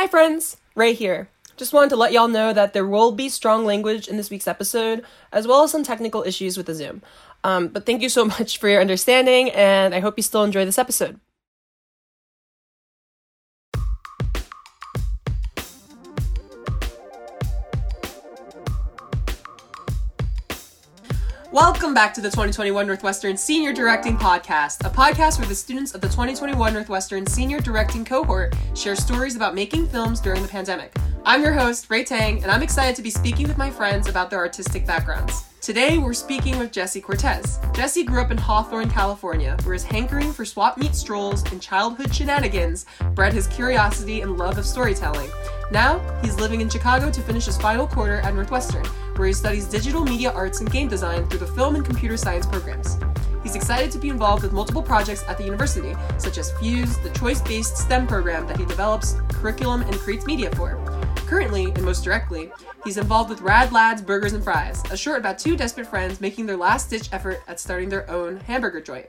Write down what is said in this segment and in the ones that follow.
Hi, friends. Ray here. Just wanted to let y'all know that there will be strong language in this week's episode, as well as some technical issues with the Zoom. Um, but thank you so much for your understanding, and I hope you still enjoy this episode. Welcome back to the 2021 Northwestern Senior Directing Podcast, a podcast where the students of the 2021 Northwestern Senior Directing cohort share stories about making films during the pandemic. I'm your host, Ray Tang, and I'm excited to be speaking with my friends about their artistic backgrounds. Today, we're speaking with Jesse Cortez. Jesse grew up in Hawthorne, California, where his hankering for swap meet strolls and childhood shenanigans bred his curiosity and love of storytelling. Now, he's living in Chicago to finish his final quarter at Northwestern, where he studies digital media arts and game design through the film and computer science programs. He's excited to be involved with multiple projects at the university, such as Fuse, the choice based STEM program that he develops curriculum and creates media for. Currently, and most directly, he's involved with Rad Lads Burgers and Fries, a short about two desperate friends making their last ditch effort at starting their own hamburger joint.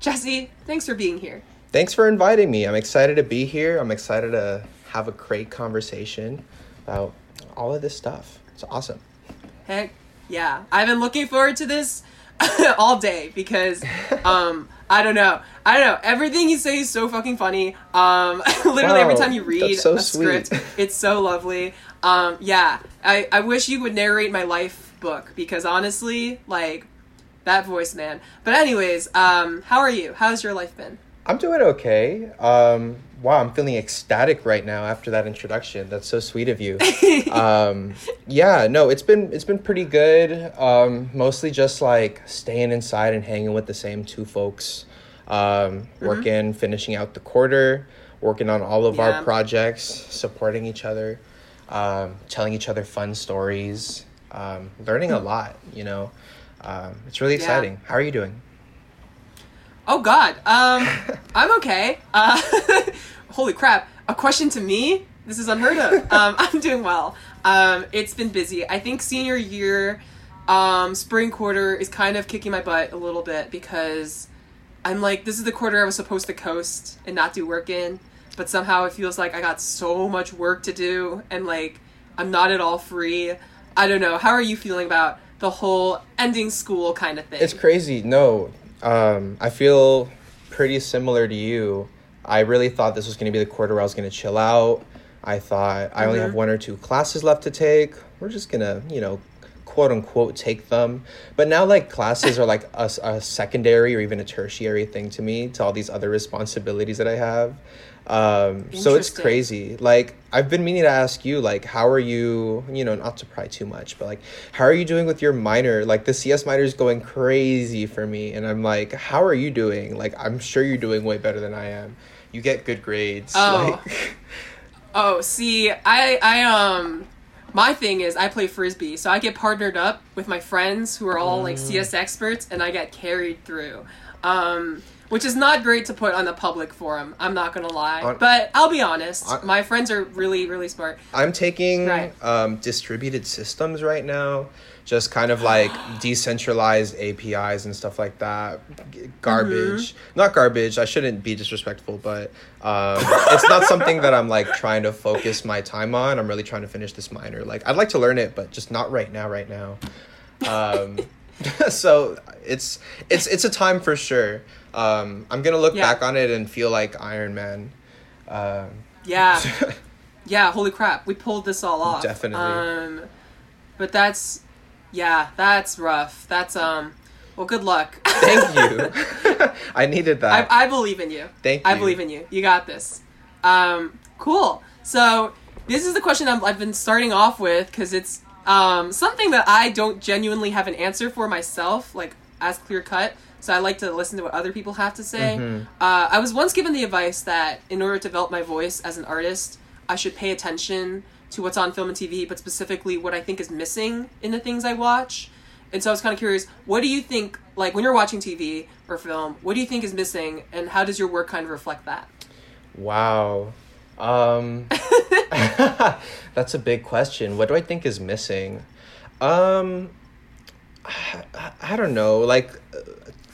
Jesse, thanks for being here. Thanks for inviting me. I'm excited to be here. I'm excited to have a great conversation about all of this stuff. It's awesome. Heck yeah. I've been looking forward to this all day because um I don't know. I don't know. Everything you say is so fucking funny. Um literally every time you read so a sweet. script, it's so lovely. Um yeah. I I wish you would narrate my life book because honestly, like that voice man. But anyways, um how are you? How's your life been? I'm doing okay. Um, wow, I'm feeling ecstatic right now after that introduction. That's so sweet of you. um, yeah, no, it's been it's been pretty good. Um, mostly just like staying inside and hanging with the same two folks. Um, working, finishing out the quarter, working on all of Yeah. our projects, supporting each other, um, telling each other fun stories, um, learning a lot. You know, um, it's really Yeah. exciting. How are you doing? Oh God, um, I'm okay. Uh, holy crap! A question to me? This is unheard of. Um, I'm doing well. Um, it's been busy. I think senior year, um, spring quarter is kind of kicking my butt a little bit because I'm like, this is the quarter I was supposed to coast and not do work in, but somehow it feels like I got so much work to do and like I'm not at all free. I don't know. How are you feeling about the whole ending school kind of thing? It's crazy. No, um, I feel pretty similar to you. I really thought this was going to be the quarter where I was going to chill out. I thought I only Mhm. have one or two classes left to take. We're just going to, you know, quote unquote take them. But now, like, classes are like a secondary or even a tertiary thing to me, to all these other responsibilities that I have. Um, so it's crazy. Like, I've been meaning to ask you, like, how are you, you know, not to pry too much, but like, how are you doing with your minor? Like, the CS minor is going crazy for me. And I'm like, how are you doing? Like, I'm sure you're doing way better than I am. You get good grades. Oh. Like, Oh, see, I I um my thing is I play frisbee, so I get partnered up with my friends who are all like Mm. CS experts and I get carried through. Um which is not great to put on the public forum. I'm not going to lie. On- but I'll be honest. On- my friends are really really smart. I'm taking Right. um, distributed systems right now, just kind of like decentralized APIs and stuff like that. Garbage, Mm-hmm. not garbage. I shouldn't be disrespectful, but um, it's not something that I'm like trying to focus my time on. I'm really trying to finish this minor. Like I'd like to learn it, but just not right now. Right now. Um, so it's it's it's a time for sure. Um, I'm gonna look Yeah. back on it and feel like Iron Man. Um, Yeah. yeah, holy crap. We pulled this all off. Definitely. Um but that's yeah, that's rough. That's um well, good luck. Thank you. I needed that. I, I believe in you. Thank you. I believe in you. You got this. Um, cool. So this is the question I'm, I've been starting off with because it's um, something that I don't genuinely have an answer for myself, like as clear cut. So I like to listen to what other people have to say. Mhm. Uh, I was once given the advice that in order to develop my voice as an artist, I should pay attention to what's on film and TV, but specifically what I think is missing in the things I watch. And so I was kind of curious, what do you think, like when you're watching TV or film, what do you think is missing, and how does your work kind of reflect that? wow. Um, that's a big question. What do I think is missing? Um, I, I don't know. Like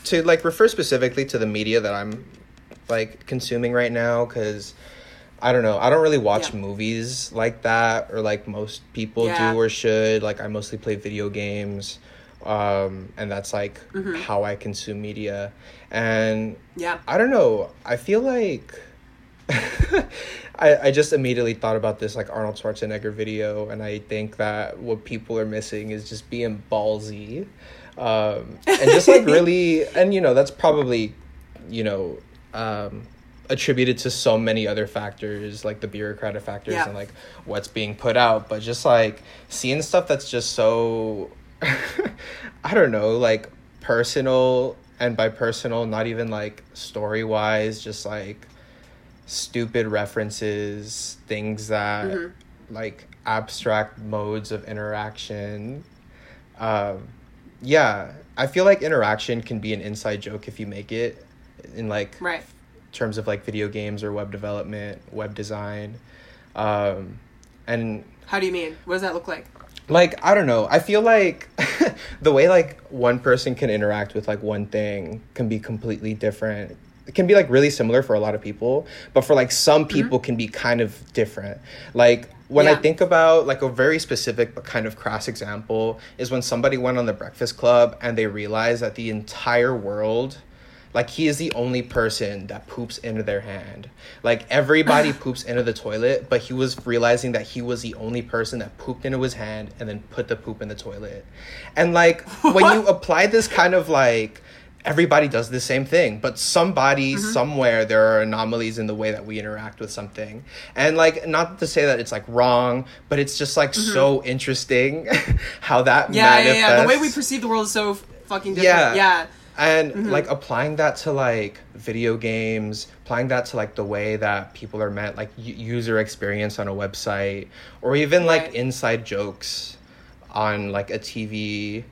to like refer specifically to the media that I'm like consuming right now, because I don't know. I don't really watch Yeah. movies like that or like most people Yeah. do or should. Like I mostly play video games. Um, and that's like Mm-hmm. how I consume media. And Yeah. I don't know. I feel like I, I just immediately thought about this like Arnold Schwarzenegger video, and I think that what people are missing is just being ballsy, um, and just like really, and you know that's probably, you know, um, attributed to so many other factors like the bureaucratic factors Yeah. and like what's being put out, but just like seeing stuff that's just so, I don't know, like personal, and by personal, not even like story wise, just like stupid references, things that Mm-hmm. like abstract modes of interaction. Um, yeah, I feel like interaction can be an inside joke if you make it in like Right. Terms of like video games or web development, web design. Um, and How do you mean? What does that look like? like i don't know i feel like the way like one person can interact with like one thing can be completely different it can be like really similar for a lot of people but for like some people can be kind of different like when i think about like a very specific but kind of crass example is when somebody went on the breakfast club and they realized that the entire world like he is the only person that poops into their hand. Like everybody poops into the toilet, but he was realizing that he was the only person that pooped into his hand and then put the poop in the toilet. And like when you apply this kind of like everybody does the same thing, but somebody mm-hmm. somewhere there are anomalies in the way that we interact with something. And like not to say that it's like wrong, but it's just like mm-hmm. so interesting how that Yeah, yeah, yeah. The way we perceive the world is so fucking different. yeah Yeah. And Mm-hmm. like applying that to like video games applying that to like the way that people are meant like u- user experience on a website or even like Right. inside jokes on like a tv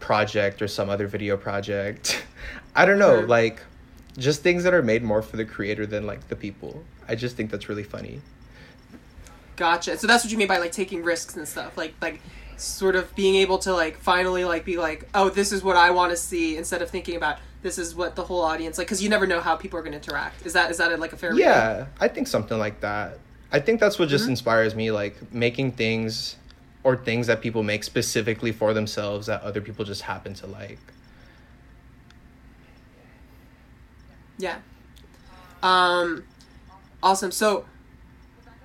project or some other video project i don't know Sure. like just things that are made more for the creator than like the people i just think that's really funny Gotcha. So that's what you mean by like taking risks and stuff. Like like sort of being able to like finally like be like, "Oh, this is what I want to see" instead of thinking about this is what the whole audience like cuz you never know how people are going to interact. Is that is that like a fair reading? Yeah, I think something like that. I think that's what just Mm-hmm. inspires me, like making things or things that people make specifically for themselves that other people just happen to like. Yeah. Um awesome. So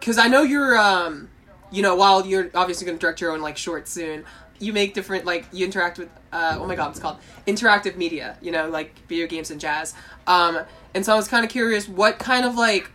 cuz I know you're um you know, while you're obviously going to direct your own like short soon, you make different like you interact with uh oh my god, it's called interactive media, you know, like video games and jazz. Um and so I was kind of curious what kind of like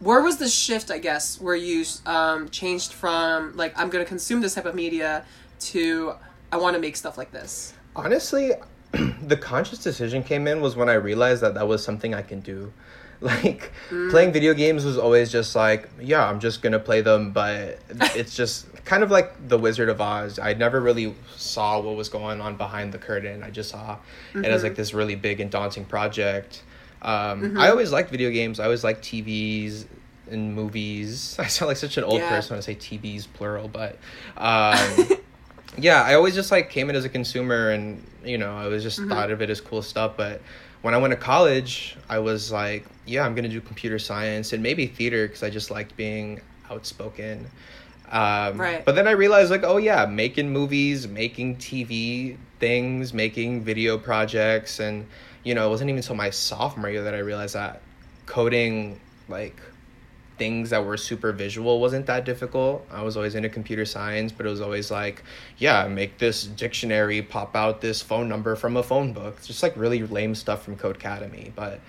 where was the shift, I guess, where you um changed from like I'm going to consume this type of media to I want to make stuff like this. Honestly, the conscious decision came in was when I realized that that was something I can do. Like Mm. playing video games was always just like, yeah, I'm just gonna play them, but it's just kind of like the Wizard of Oz. I never really saw what was going on behind the curtain. I just saw it as like this really big and daunting project. Um, I always liked video games. I always liked TVs and movies. I sound like such an old Yeah. person when I say TVs plural, but um, yeah, I always just like came in as a consumer and you know, I was just thought of it as cool stuff. But when I went to college, I was like, yeah, I'm gonna do computer science and maybe theater because I just liked being outspoken. Um, Right. But then I realized, like, oh yeah, making movies, making TV things, making video projects, and you know, it wasn't even until my sophomore year that I realized that coding, like, things that were super visual wasn't that difficult. I was always into computer science, but it was always like, yeah, make this dictionary pop out this phone number from a phone book. It's just like really lame stuff from Codecademy. But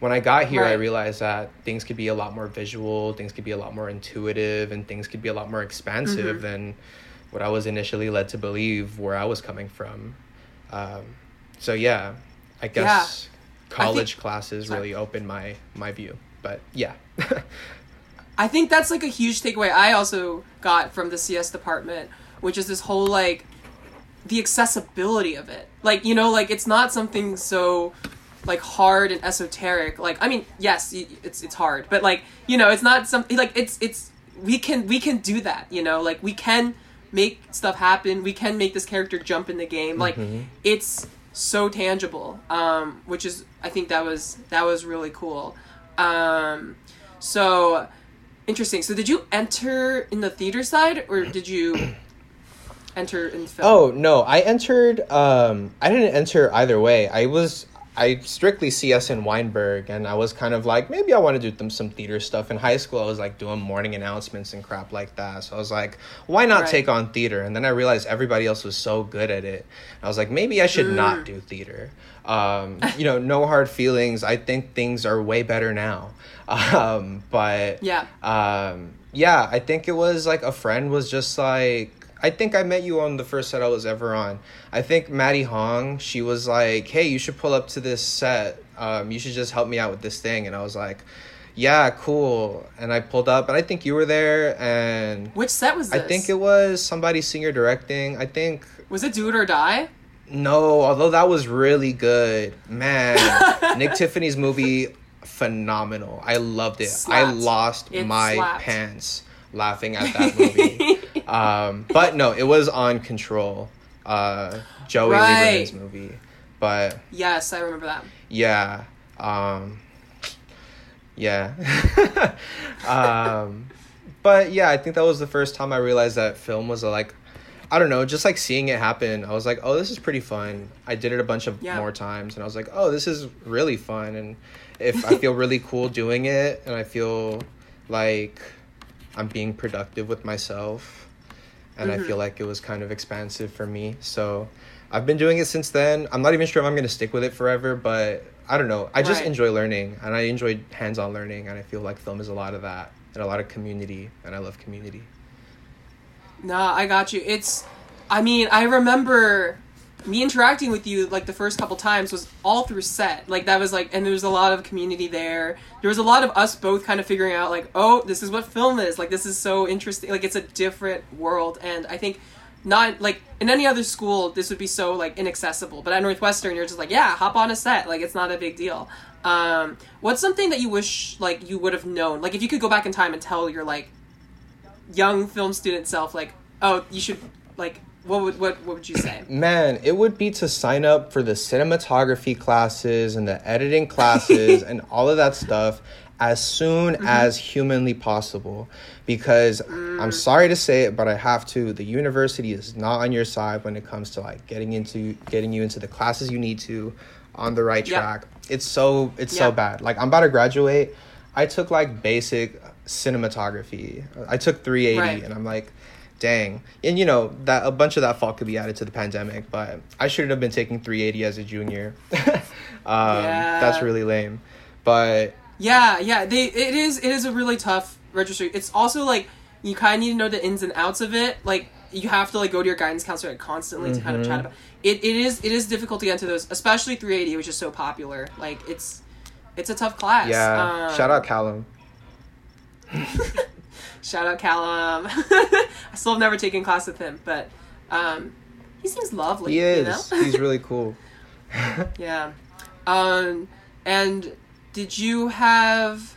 when I got here, I realized that things could be a lot more visual, things could be a lot more intuitive, and things could be a lot more expansive Mhm. than what I was initially led to believe where I was coming from. Um, so yeah, I guess college classes Sorry. really opened my my view. But yeah. I think that's like a huge takeaway I also got from the CS department, which is this whole like the accessibility of it. Like, you know, like it's not something so like hard and esoteric. Like, I mean, yes, it's it's hard, but like, you know, it's not something like it's it's we can we can do that, you know? Like we can make stuff happen. We can make this character jump in the game. Like it's so tangible. Um which is I think that was that was really cool. Um So interesting. So did you enter in the theater side or did you enter in film? Oh no, I entered. Um, I didn't enter either way. I was I strictly CS in Weinberg, and I was kind of like maybe I want to do them some theater stuff. In high school, I was like doing morning announcements and crap like that. So I was like, why not Right. take on theater? And then I realized everybody else was so good at it. I was like, maybe I should Mm. not do theater. Um, you know, no hard feelings. I think things are way better now. Um, but Yeah. um, yeah, I think it was like a friend was just like, I think I met you on the first set I was ever on. I think Maddie Hong, she was like, hey, you should pull up to this set. Um, you should just help me out with this thing. And I was like, yeah, cool. And I pulled up, and I think you were there. And Which set was This? I think it was somebody senior directing. I think was it Do It or Die? no, although that was really good. Man, Nick Tiffany's movie, phenomenal. I loved it. I lost It my slapped. pants laughing at that movie. um, but no, it was on Control, uh, Joey Right. Lieberman's movie. But Yes, I remember that. yeah, um, yeah. um, but yeah, I think that was the first time I realized that film was a, like, I don't know, just like seeing it happen. I was like, oh, this is pretty fun. I did it a bunch of Yeah. more times, and I was like, oh, this is really fun. And if I feel really cool doing it, and I feel like I'm being productive with myself, and I feel mm-hmm. like it was kind of expansive for me. So I've been doing it since then. I'm not even sure if I'm going to stick with it forever, but I don't know. I just Right. enjoy learning, and I enjoy hands-on learning, and I feel like film is a lot of that, and a lot of community, and I love community. Nah, I got you. It's, I mean, I remember me interacting with you like the first couple times was all through set. Like that was like, and there was a lot of community there. There was a lot of us both kind of figuring out like, oh, this is what film is. Like this is so interesting. Like it's a different world, and I think not like in any other school this would be so like inaccessible. But at Northwestern, you're just like, yeah, hop on a set. Like it's not a big deal. Um, what's something that you wish like you would have known? Like if you could go back in time and tell your like young film student self like oh you should like what would what what would you say Man, it would be to sign up for the cinematography classes and the editing classes and all of that stuff as soon mm-hmm. as humanly possible because I'm mm. sorry to say it but I have to the university is not on your side when it comes to like getting into getting you into the classes you need to on the right Yep. track. It's so it's so bad. Like I'm about to graduate. I took like basic cinematography. I took 380 Right. and I'm like dang. And you know that a bunch of that fault could be added to the pandemic but i shouldn't have been taking 380 as a junior. Um, Yeah. that's really lame. But yeah yeah they it is it is a really tough registry. It's also like you kind of need to know the ins and outs of it. Like you have to like go to your guidance counselor constantly to kind of chat about it. It is it is difficult to get into those especially 380 which is so popular. Like it's it's a tough class. Yeah. Um, shout out callum shout out callum i still have never taken class with him but um he seems lovely he you is know? he's really cool Yeah. Um, and did you have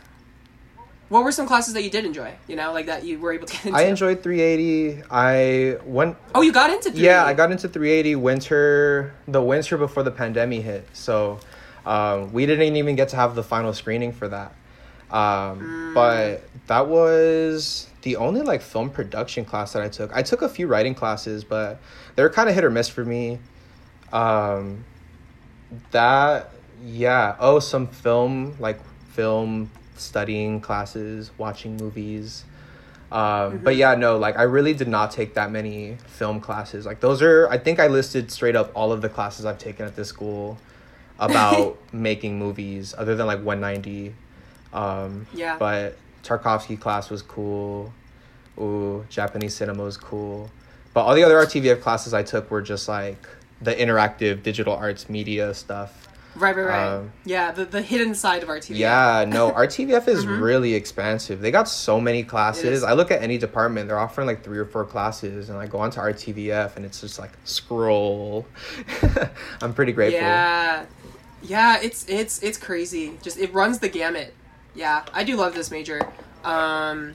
what were some classes that you did enjoy? You know, like that you were able to get into. i enjoyed 380 i went Oh, you got into. 3D. yeah i got into 380 winter the winter before the pandemic hit so um, we didn't even get to have the final screening for that um, but that was the only like film production class that i took. I took a few writing classes but they were kind of hit or miss for me. Um, that yeah. Oh some film like film studying classes watching movies. Um, but yeah no like i really did not take that many film classes. Like those are i think i listed straight up all of the classes i've taken at this school about making movies other than like 190 um, Yeah. but tarkovsky class was cool ooh japanese cinema was cool but all the other rtvf classes i took were just like the interactive digital arts media stuff Right, right, right. um, yeah, the the hidden side of RTVF. Yeah, no, RTVF is really expansive. They got so many Mm-hmm. Classes. I look at any department, they're offering like three or four classes, and I go onto RTVF and it's just like scroll. I'm pretty grateful. Yeah. Yeah, it's it's it's crazy. Just it runs the gamut. Yeah, I do love this major. Um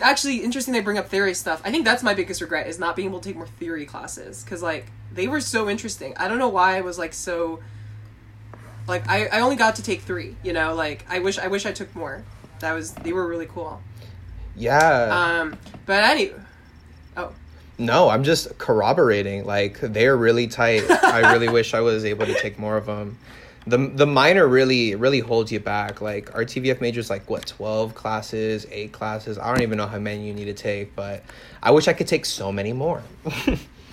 actually interesting they bring up theory stuff. I think that's my biggest regret is not being able to take more theory classes cuz like they were so interesting. I don't know why I was like so like I I only got to take 3, you know, like I wish I wish I took more. That was they were really cool. Yeah. Um, but anyway, oh, No, I'm just corroborating. Like they're really tight. I really wish I was able to take more of them. The the minor really really holds you back. Like RTVF majors like what 12 classes, 8 classes. I don't even know how many you need to take, but I wish I could take so many more.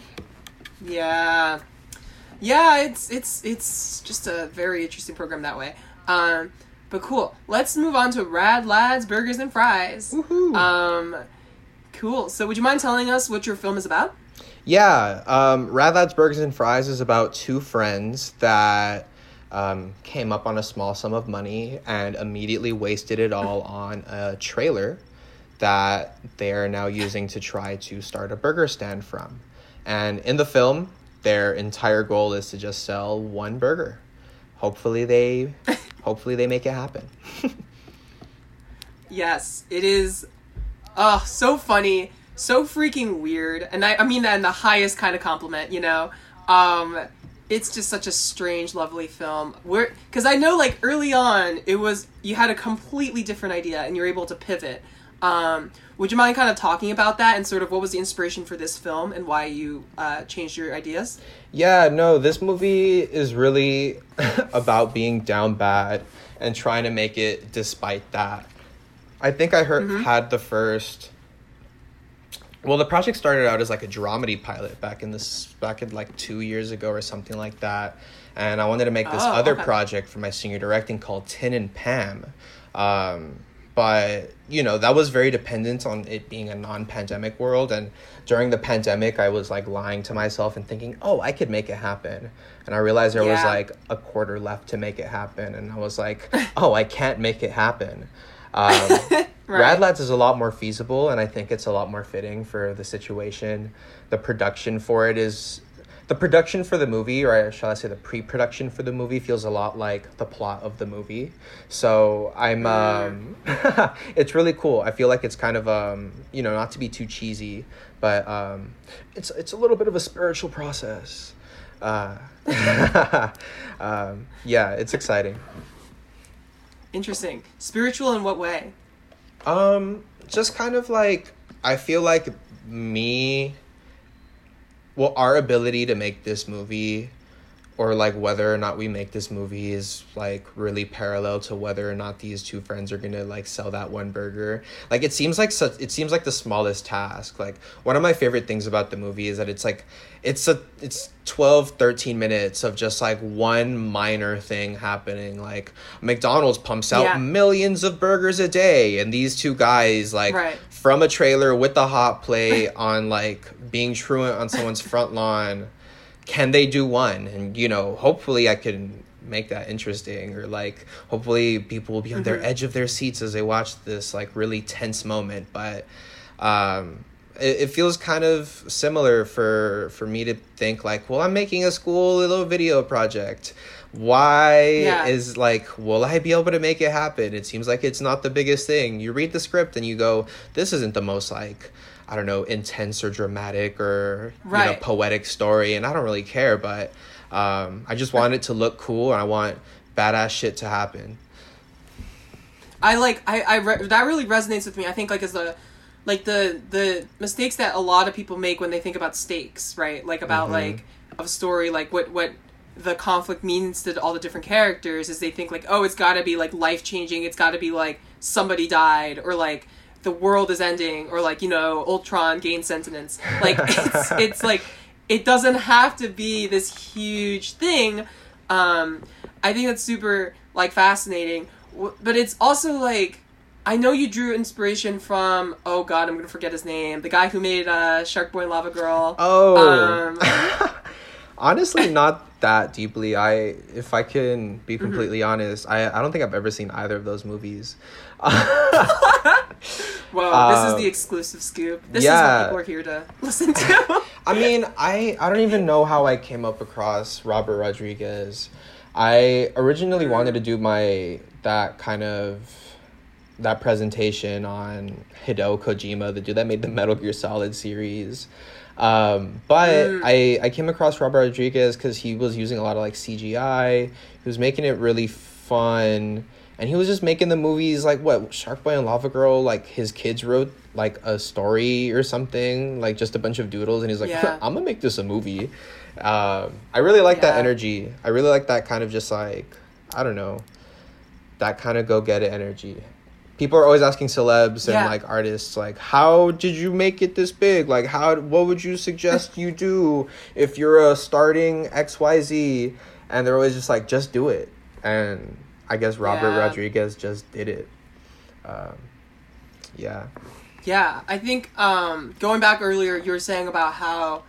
yeah, yeah. It's it's it's just a very interesting program that way. Um, but cool. Let's move on to Rad Lads Burgers and Fries. Woohoo. Um, cool. So, would you mind telling us what your film is about? Yeah, um, Rad Lads Burgers and Fries is about two friends that um, came up on a small sum of money and immediately wasted it all on a trailer that they are now using to try to start a burger stand from. And in the film, their entire goal is to just sell one burger. Hopefully they, hopefully they make it happen. Yes, it is. Oh, so funny, so freaking weird, and I, I mean that in the highest kind of compliment. You know, um, it's just such a strange, lovely film. Where, because I know, like early on, it was you had a completely different idea, and you're able to pivot. Um, would you mind kind of talking about that and sort of what was the inspiration for this film and why you uh, changed your ideas? Yeah, no, this movie is really about being down bad and trying to make it despite that. I think I heard had the first well, the project started out as like a dramedy pilot back in this back in like 2 years ago or something like that. And I wanted to make this Oh, other okay. project for my senior directing called Tin and Pam. Um but you know that was very dependent on it being a non-pandemic world and during the pandemic i was like lying to myself and thinking oh i could make it happen and i realized there was like a quarter left to make it happen and i was like oh i can't make it happen um, Right. Rad Lads is a lot more feasible, and I think it's a lot more fitting for the situation. The production for it is. The production for the movie, or shall I say the pre production for the movie, feels a lot like the plot of the movie. So I'm. Um, it's really cool. I feel like it's kind of, um, you know, not to be too cheesy, but um, it's, it's a little bit of a spiritual process. Uh, um, yeah, it's exciting. Interesting. Spiritual in what way? Um, just kind of like I feel like me well, our ability to make this movie or like whether or not we make this movie is like really parallel to whether or not these two friends are gonna like sell that one burger like it seems like such it seems like the smallest task like one of my favorite things about the movie is that it's like it's a it's 12 13 minutes of just like one minor thing happening like mcdonald's pumps out Yeah. millions of burgers a day and these two guys like Right. from a trailer with the hot plate on like being truant on someone's front lawn can they do one? And you know hopefully i can make that interesting or like hopefully people will be on their edge of their seats as they watch this like really tense moment. But um it, it feels kind of similar for for me to think like well i'm making a school little video project. Why Yeah. is like will i be able to make it happen? It seems like it's not the biggest thing. You read the script and you go this isn't the most like i don't know intense or dramatic or you know poetic story and i don't really care but um i just want it to look cool and i want badass shit to happen I like I I re- that really resonates with me. I think like as a like the the mistakes that a lot of people make when they think about stakes, right? Like about like of a story, like what what the conflict means to all the different characters is they think like oh it's got to be like life changing, it's got to be like somebody died or like the world is ending or like you know Ultron gained sentience. Like it's it's like it doesn't have to be this huge thing. Um, I think that's super like fascinating, but it's also like I know you drew inspiration from oh god I'm gonna forget his name the guy who made uh, Shark Boy and Lava Girl. oh Um, honestly not that deeply i if i can be completely honest i i don't think i've ever seen either of those movies well, this is the exclusive scoop. This yeah. is what people are here to listen to. I mean, I I don't even know how I came up across Robert Rodriguez. I originally wanted to do my that kind of that presentation on Hideo Kojima, the dude that made the Metal Gear Solid series. Um, but Mm. I I came across Robert Rodriguez because he was using a lot of like CGI. He was making it really fun, and he was just making the movies like what Shark Boy and Lava Girl. Like his kids wrote like a story or something, like just a bunch of doodles, and he's like, Yeah. I'm gonna make this a movie. Um, I really like that energy. I really like that kind of just like I don't know, that kind of go get it energy. People are always asking celebs and Yeah. like artists like how did you make it this big like how what would you suggest you do if you're a starting xyz and they're always just like just do it and i guess robert Yeah. rodriguez just did it um, yeah Yeah, I think um, going back earlier, you were saying about how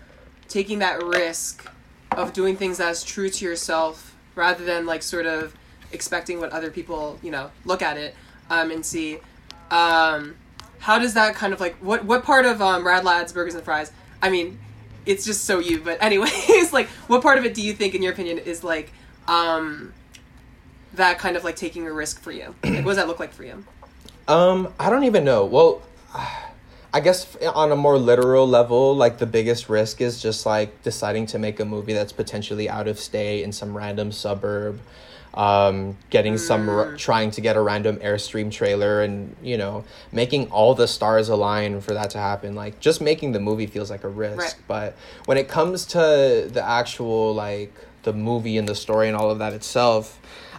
taking that risk of doing things as true to yourself rather than like sort of expecting what other people, you know, look at it um, and see. Um, how does that kind of like what what part of um, Rad Lads Burgers and Fries? I mean, it's just so you. But anyways, like what part of it do you think, in your opinion, is like um, that kind of like taking a risk for you? Like, what does that look like for you? Um, I don't even know. Well, I guess on a more literal level, like the biggest risk is just like deciding to make a movie that's potentially out of state in some random suburb, um, getting some r- trying to get a random airstream trailer, and you know making all the stars align for that to happen. Like just making the movie feels like a risk, Right. but when it comes to the actual like the movie and the story and all of that itself.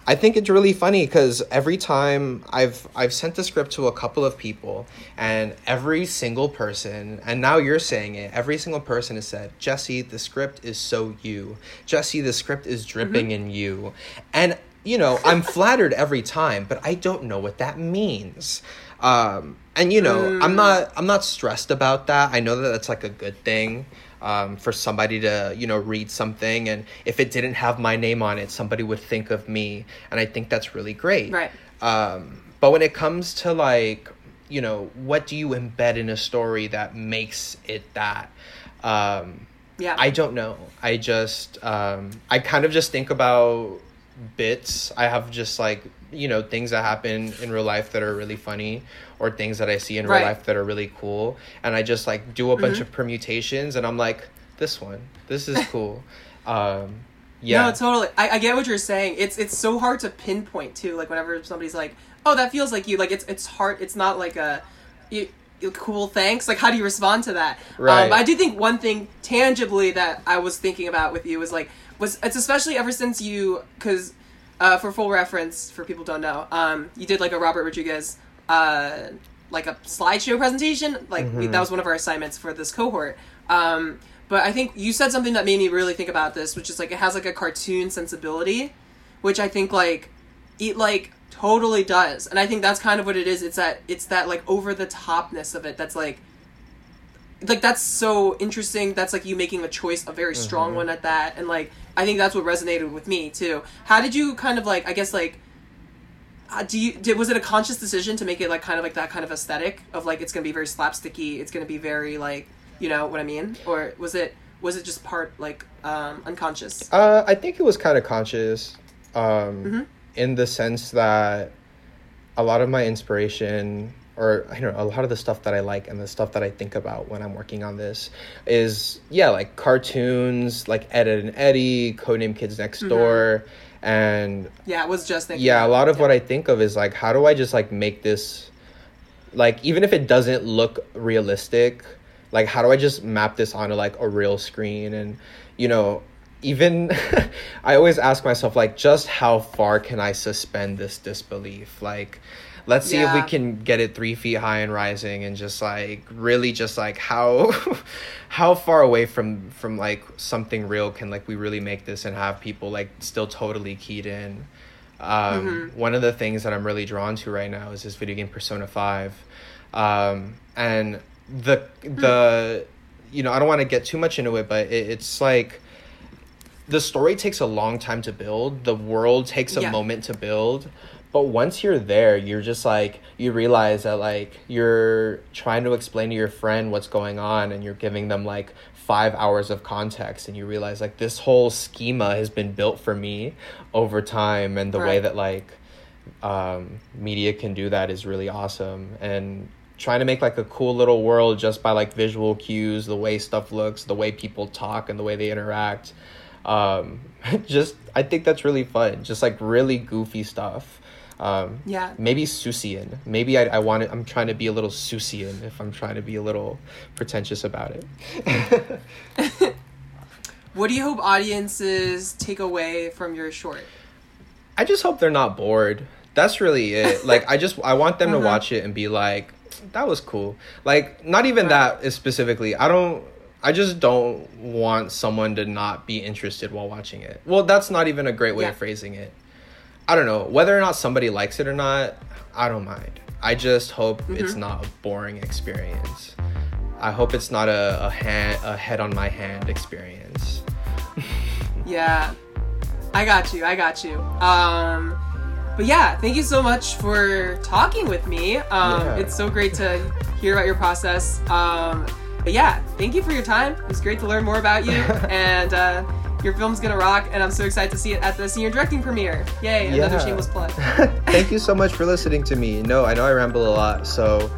I think it's really funny because every time I've I've sent the script to a couple of people, and every single person, and now you're saying it, every single person has said, Jesse, the script is so you. Jesse, the script is mm-hmm. dripping in you, and you know I'm flattered every time, but I don't know what that means. Um, and you know I'm not I'm not stressed about that. I know that that's like a good thing um, for somebody to you know read something. And if it didn't have my name on it somebody would think of me. And i think that's really great. Right. um, but when it comes to like you know what do you embed in a story that makes it that? Um, Yeah. i don't know. I just um, i kind of just think about bits. I have just like you know things that happen in real life that are really funny or things that i see in real Right. life that are really cool and i just like do a bunch of permutations and i'm like this one this is cool um yeah No, totally. I, I get what you're saying. It's it's so hard to pinpoint too. Like whenever somebody's like, "Oh, that feels like you." Like it's it's hard. It's not like a, you, you- cool. Thanks. Like how do you respond to that? Right. Um, I do think one thing tangibly that I was thinking about with you was like was it's especially ever since you because uh, for full reference for people who don't know, um, you did like a Robert Rodriguez uh, like a slideshow presentation. Like we, that was one of our assignments for this cohort. Um, but I think you said something that made me really think about this, which is like it has like a cartoon sensibility, which I think like it like totally does, and I think that's kind of what it is. It's that it's that like over the topness of it that's like like that's so interesting that's like you making a choice a very strong one at that and like i think that's what resonated with me too. How did you kind of like i guess like uh, do you did was it a conscious decision to make it like kind of like that kind of aesthetic of like it's gonna be very slapsticky it's gonna be very like you know what i mean? Or was it was it just part like um unconscious? Uh, I think it was kind of conscious, um, Mm-hmm. in the sense that a lot of my inspiration, or I don't know, a lot of the stuff that I like and the stuff that I think about when I'm working on this, is yeah, like cartoons, like Ed, Edd n Eddy, Codename Kids Next Mm-hmm. Door, and yeah i was just thinking yeah, a lot of Yeah. what I think of is like, how do I just like make this, like, even if it doesn't look realistic, like, how do I just map this onto like a real screen? And, you know, even I always ask myself, like, just how far can I suspend this disbelief? Like, let's see if we can get it three feet high and rising and just like really just like how how far away from from like something real can like we really make this and have people like still totally keyed in. Um, one of the things that i'm really drawn to right now is this video game persona 5 um, and the the you know i don't want to get too much into it but it, it's like the story takes a long time to build. The world takes a Yeah. moment to build but once you're there you're just like you realize that like you're trying to explain to your friend what's going on and you're giving them like five hours of context and you realize like this whole schema has been built for me over time and the way that like um, media can do that is really awesome. And trying to make like a cool little world just by like visual cues the way stuff looks the way people talk and the way they interact um, just i think that's really fun. Just like really goofy stuff Um, Yeah. Maybe Seussian. Maybe I, I want it, I'm trying to be a little Seussian if I'm trying to be a little pretentious about it. What do you hope audiences take away from your short? I just hope they're not bored. That's really it. Like I just I want them Uh-huh. to watch it and be like, that was cool. Like not even Right. that is specifically. I don't. I just don't want someone to not be interested while watching it. Well, that's not even a great way Yeah. of phrasing it. I don't know whether or not somebody likes it or not. I don't mind. I just hope it's Mm-hmm. not a boring experience. I hope it's not a a, hand, a head on my hand experience. Yeah. I got you. I got you. Um but yeah, thank you so much for talking with me. Um Yeah. it's so great to hear about your process. Um but yeah, thank you for your time. It was great to learn more about you and uh your film's gonna rock, and I'm so excited to see it at the senior directing premiere. Yay! Another Yeah. shameless plug. Thank you so much for listening to me. No, I know I ramble a lot, so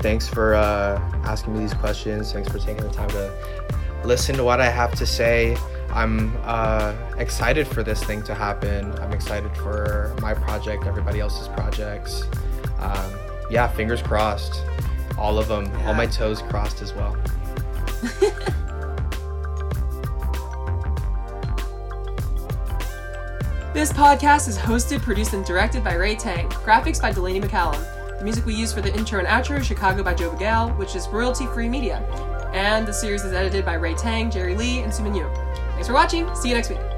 thanks for uh, asking me these questions. Thanks for taking the time to listen to what I have to say. I'm uh, excited for this thing to happen. I'm excited for my project, everybody else's projects. Um, yeah, fingers crossed. All of them. All my toes crossed as well. This podcast is hosted, produced, and directed by Ray Tang. Graphics by Delaney McCallum. The music we use for the intro and outro is Chicago by Joe Bagal, which is royalty-free media. And the series is edited by Ray Tang, Jerry Lee, and Suman Yu. Thanks for watching. See you next week.